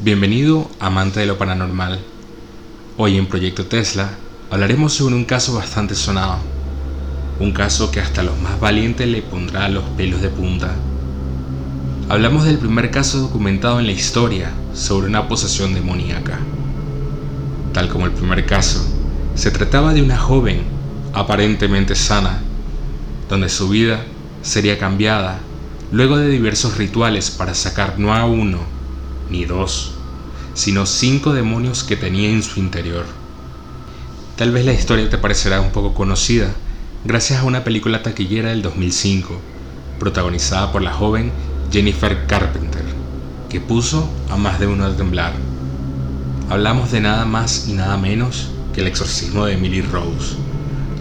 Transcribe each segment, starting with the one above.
Bienvenido, amante de lo paranormal. Hoy en Proyecto Tesla hablaremos sobre un caso bastante sonado. Un caso que hasta los más valientes le pondrá los pelos de punta. Hablamos del primer caso documentado en la historia sobre una posesión demoníaca. Tal como el primer caso, se trataba de una joven aparentemente sana, donde su vida sería cambiada luego de diversos rituales para sacar no a uno, ni dos, sino cinco demonios que tenía en su interior. Tal vez la historia te parecerá un poco conocida gracias a una película taquillera del 2005, protagonizada por la joven Jennifer Carpenter, que puso a más de uno a temblar. Hablamos de nada más y nada menos que el exorcismo de Emily Rose,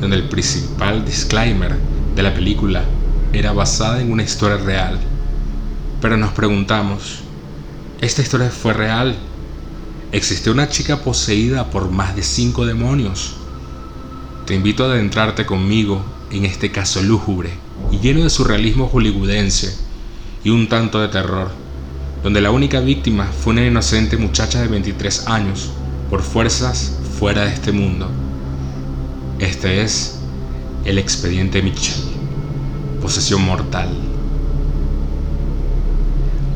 donde el principal disclaimer de la película era basada en una historia real. Pero nos preguntamos, esta historia fue real. Existió una chica poseída por más de cinco demonios. Te invito a adentrarte conmigo en este caso lúgubre y lleno de surrealismo hollywoodense y un tanto de terror, donde la única víctima fue una inocente muchacha de 23 años por fuerzas fuera de este mundo. Este es el expediente Mitchell, posesión mortal.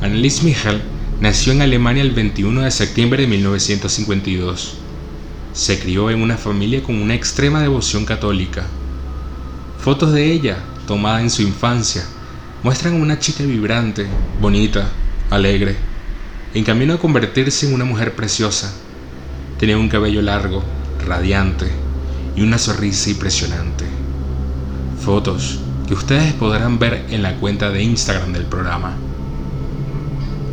Annelies Michel Nació en Alemania el 21 de septiembre de 1952. Se crió en una familia con una extrema devoción católica. Fotos de ella, tomadas en su infancia, muestran una chica vibrante, bonita, alegre, en camino a convertirse en una mujer preciosa. Tenía un cabello largo, radiante y una sonrisa impresionante. Fotos que ustedes podrán ver en la cuenta de Instagram del programa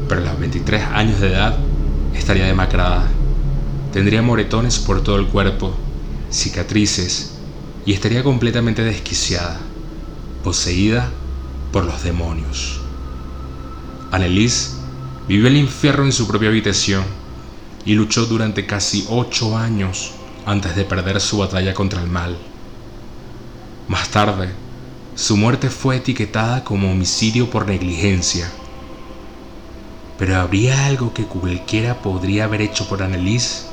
pero a los 23 años de edad estaría demacrada. Tendría moretones por todo el cuerpo, cicatrices y estaría completamente desquiciada, poseída por los demonios. Annelise vivió el infierno en su propia habitación y luchó durante casi ocho años antes de perder su batalla contra el mal. Más tarde, su muerte fue etiquetada como homicidio por negligencia pero ¿habría algo que cualquiera podría haber hecho por Annelise?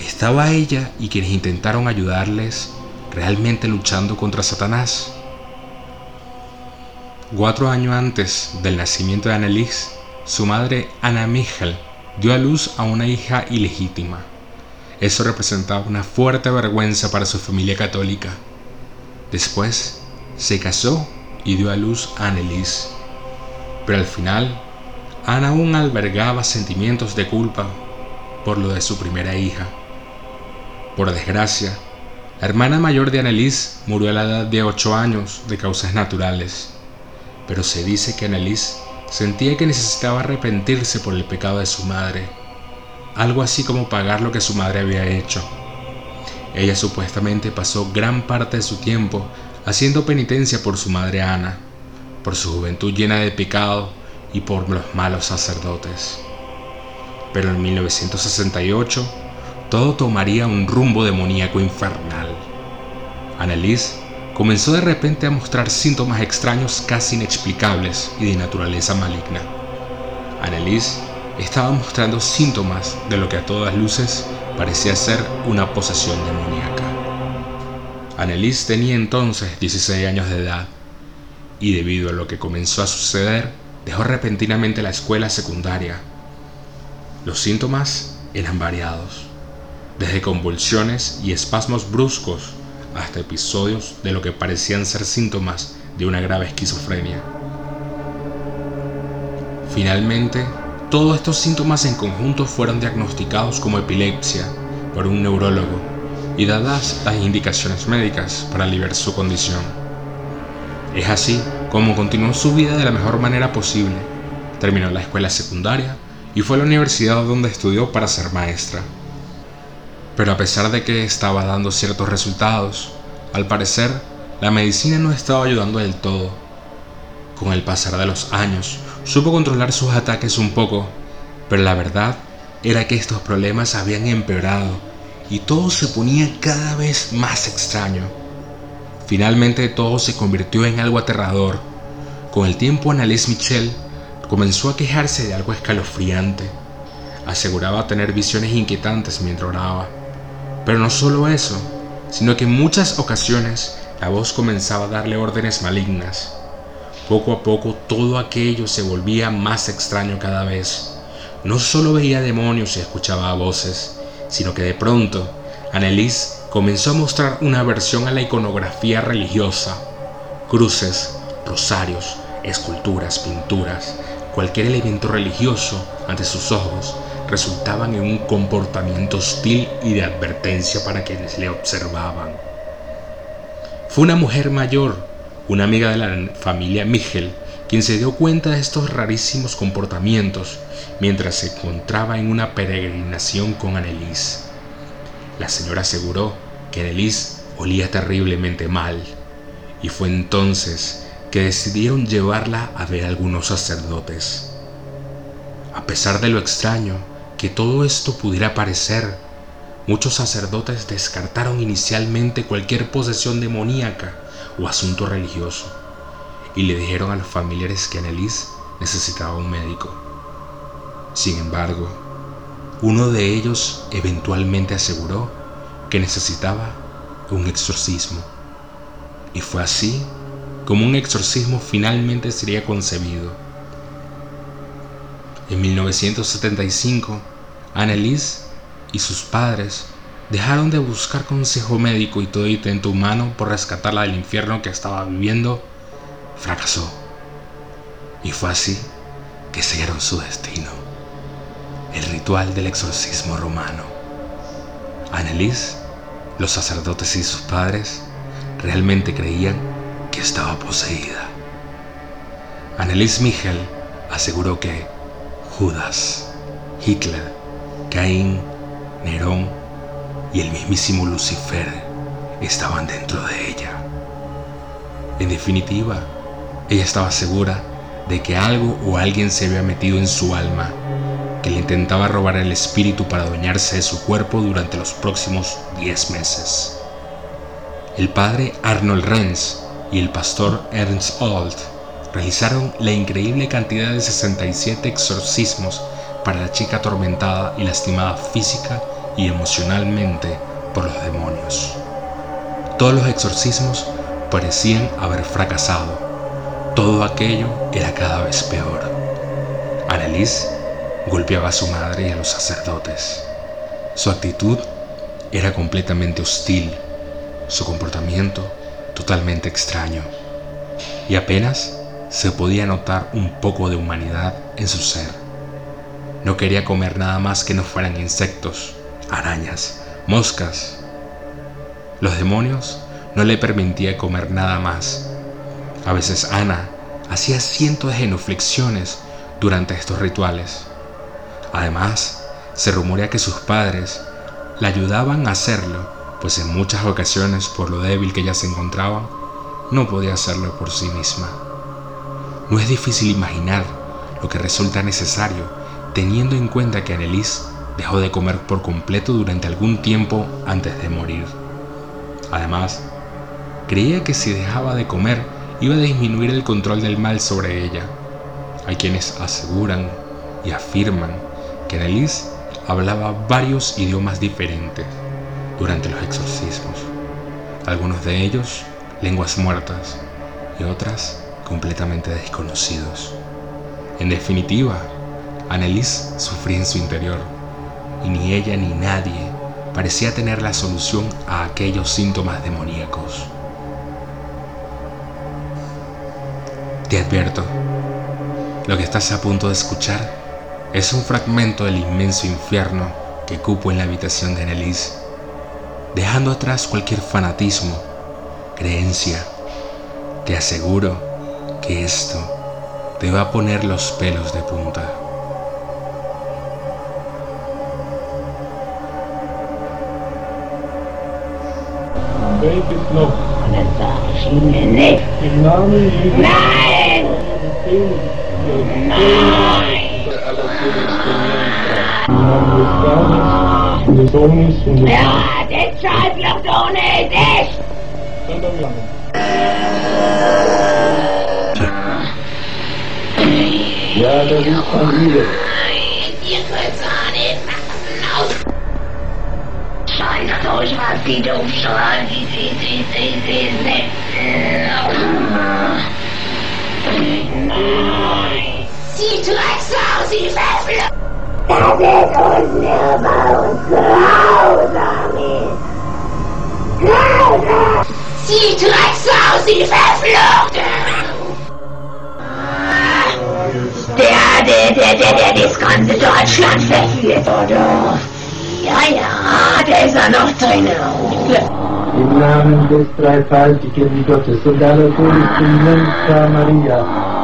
¿Estaba ella y quienes intentaron ayudarles realmente luchando contra Satanás? Cuatro años antes del nacimiento de Annelise, su madre Anna Michel dio a luz a una hija ilegítima. Eso representaba una fuerte vergüenza para su familia católica. Después se casó y dio a luz a Annelise. Pero al final Ana aún albergaba sentimientos de culpa por lo de su primera hija. Por desgracia, la hermana mayor de Annelise murió a la edad de 8 años de causas naturales, pero se dice que Annelise sentía que necesitaba arrepentirse por el pecado de su madre, algo así como pagar lo que su madre había hecho. Ella supuestamente pasó gran parte de su tiempo haciendo penitencia por su madre Ana, por su juventud llena de pecado y por los malos sacerdotes. Pero en 1968 todo tomaría un rumbo demoníaco infernal. Annelise comenzó de repente a mostrar síntomas extraños casi inexplicables y de naturaleza maligna. Annelise estaba mostrando síntomas de lo que a todas luces parecía ser una posesión demoníaca. Annelise tenía entonces 16 años de edad y debido a lo que comenzó a suceder, dejó repentinamente la escuela secundaria. Los síntomas eran variados, desde convulsiones y espasmos bruscos hasta episodios de lo que parecían ser síntomas de una grave esquizofrenia. Finalmente, todos estos síntomas en conjunto fueron diagnosticados como epilepsia por un neurólogo y dadas las indicaciones médicas para aliviar su condición. Es así como continuó su vida de la mejor manera posible. Terminó la escuela secundaria y fue a la universidad donde estudió para ser maestra. Pero a pesar de que estaba dando ciertos resultados, al parecer la medicina no estaba ayudando del todo. Con el pasar de los años, supo controlar sus ataques un poco, pero la verdad era que estos problemas habían empeorado y todo se ponía cada vez más extraño. Finalmente todo se convirtió en algo aterrador. Con el tiempo Annalise Michel comenzó a quejarse de algo escalofriante. aseguraba tener visiones inquietantes mientras oraba. Pero no solo eso, sino que en muchas ocasiones la voz comenzaba a darle órdenes malignas. Poco a poco todo aquello se volvía más extraño cada vez. No solo veía demonios y escuchaba voces, sino que de pronto Annelies comenzó a mostrar una aversión a la iconografía religiosa. Cruces, rosarios, esculturas, pinturas, cualquier elemento religioso ante sus ojos resultaban en un comportamiento hostil y de advertencia para quienes le observaban. Fue una mujer mayor, una amiga de la familia Michel, quien se dio cuenta de estos rarísimos comportamientos mientras se encontraba en una peregrinación con Annelies. La señora aseguró que olía terriblemente mal, y fue entonces que decidieron llevarla a ver a algunos sacerdotes. A pesar de lo extraño que todo esto pudiera parecer, muchos sacerdotes descartaron inicialmente cualquier posesión demoníaca o asunto religioso y le dijeron a los familiares que Annelies necesitaba un médico. Sin embargo, uno de ellos eventualmente aseguró que necesitaba un exorcismo. Y fue así como un exorcismo finalmente sería concebido. En 1975, Annelies y sus padres dejaron de buscar consejo médico y todo intento humano por rescatarla del infierno que estaba viviendo fracasó. Y fue así que sellaron su destino. El ritual del exorcismo romano. Annelies, los sacerdotes y sus padres realmente creían que estaba poseída. Annelies Michel aseguró que Judas, Hitler, Caín, Nerón y el mismísimo Lucifer estaban dentro de ella. En definitiva, ella estaba segura de que algo o alguien se había metido en su alma, que le intentaba robar el espíritu para adueñarse de su cuerpo durante los próximos 10 meses. El padre Arnold Renz y el pastor Ernst Old realizaron la increíble cantidad de 67 exorcismos para la chica atormentada y lastimada física y emocionalmente por los demonios. Todos los exorcismos parecían haber fracasado. Todo aquello era cada vez peor. Annelies golpeaba a su madre y a los sacerdotes. Su actitud era completamente hostil, su comportamiento totalmente extraño, y apenas se podía notar un poco de humanidad en su ser. No quería comer nada más que no fueran insectos, arañas, moscas. Los demonios no le permitía comer nada más. A veces Ana hacía cientos de genuflexiones durante estos rituales. Además, se rumorea que sus padres la ayudaban a hacerlo, pues en muchas ocasiones, por lo débil que ella se encontraba, no podía hacerlo por sí misma. No es difícil imaginar lo que resulta necesario teniendo en cuenta que Annelies dejó de comer por completo durante algún tiempo antes de morir. Además, creía que si dejaba de comer iba a disminuir el control del mal sobre ella. Hay quienes aseguran y afirman que Annelies hablaba varios idiomas diferentes durante los exorcismos, algunos de ellos lenguas muertas y otras completamente desconocidos. En definitiva, Annelies sufría en su interior y ni ella ni nadie parecía tener la solución a aquellos síntomas demoníacos. Te advierto, lo que estás a punto de escuchar es un fragmento del inmenso infierno que cupo en la habitación de Annelies, dejando atrás cualquier fanatismo, creencia. Te aseguro que esto te va a poner los pelos de punta. Ja, det tribe jag donate this! Ja, das ist Familie. Ihr könnt's auch nicht machen. Scheiße, euch was die doof schreien. Sie, sie, sie, sie, sie, sie. Nein. Ist. Grausam! Sie Drecksau, sie Verflucht! Der, der, der, der, der das ganze Deutschland verführt, oder? Ja, ja, der ist ja noch drin. Im Namen des dreifaltigen Gottes und aller Todesbringen, Maria,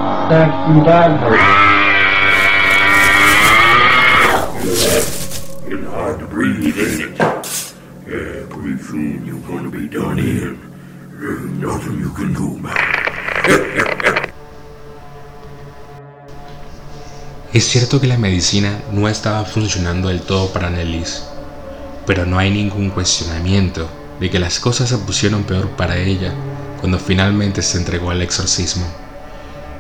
pretty soon you're gonna be done. There's nothing you can do it. Es cierto que la medicina no estaba funcionando del todo para Annelies, pero no hay ningún cuestionamiento de que las cosas se pusieron peor para ella cuando finalmente se entregó al exorcismo.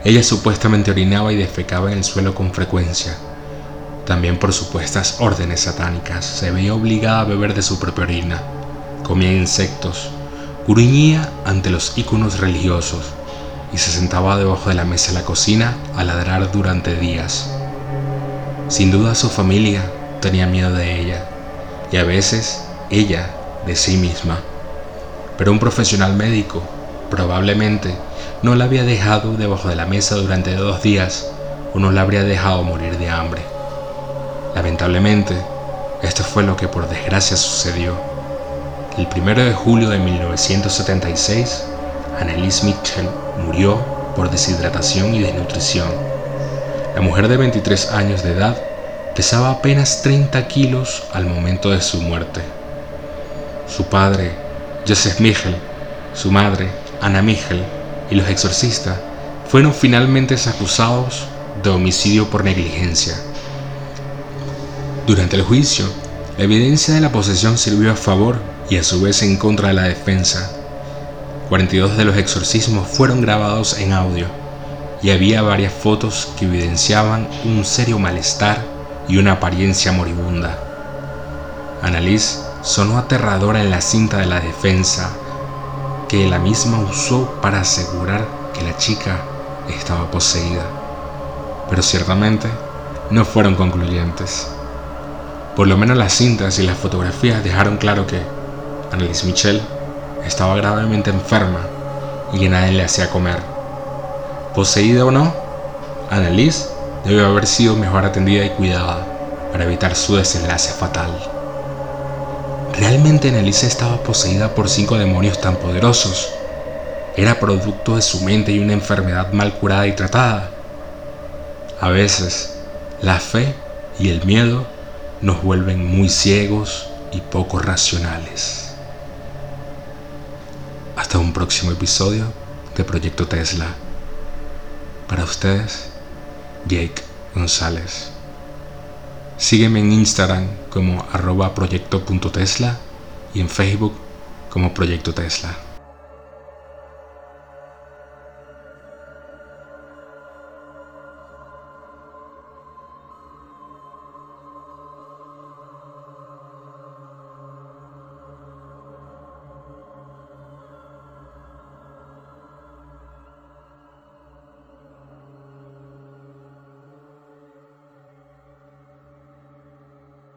Ella supuestamente orinaba y defecaba en el suelo con frecuencia. También por supuestas órdenes satánicas se veía obligada a beber de su propia orina. Comía insectos, gruñía ante los íconos religiosos y se sentaba debajo de la mesa de la cocina a ladrar durante días. Sin duda su familia tenía miedo de ella y a veces ella de sí misma. Pero un profesional médico probablemente no la había dejado debajo de la mesa durante dos días o no la habría dejado morir de hambre. Lamentablemente, esto fue lo que por desgracia sucedió. El 1 de julio de 1976, Annelies Mitchell murió por deshidratación y desnutrición. La mujer de 23 años de edad pesaba apenas 30 kilos al momento de su muerte. Su padre, Joseph Michel, su madre, Anna Michel, y los exorcistas fueron finalmente acusados de homicidio por negligencia. Durante el juicio, la evidencia de la posesión sirvió a favor y a su vez en contra de la defensa. 42 de los exorcismos fueron grabados en audio y había varias fotos que evidenciaban un serio malestar y una apariencia moribunda. Annalise sonó aterradora en la cinta de la defensa que la misma usó para asegurar que la chica estaba poseída, pero ciertamente no fueron concluyentes. Por lo menos las cintas y las fotografías dejaron claro que Annalise Michel estaba gravemente enferma y que nadie le hacía comer. Poseída o no, Annalise debió haber sido mejor atendida y cuidada para evitar su desenlace fatal. ¿Realmente Annalise estaba poseída por cinco demonios tan poderosos? ¿Era producto de su mente y una enfermedad mal curada y tratada? A veces, la fe y el miedo nos vuelven muy ciegos y poco racionales. Hasta un próximo episodio de Proyecto Tesla. Para ustedes, Jake González. Sígueme en Instagram como arroba proyecto.tesla y en Facebook como Proyecto Tesla.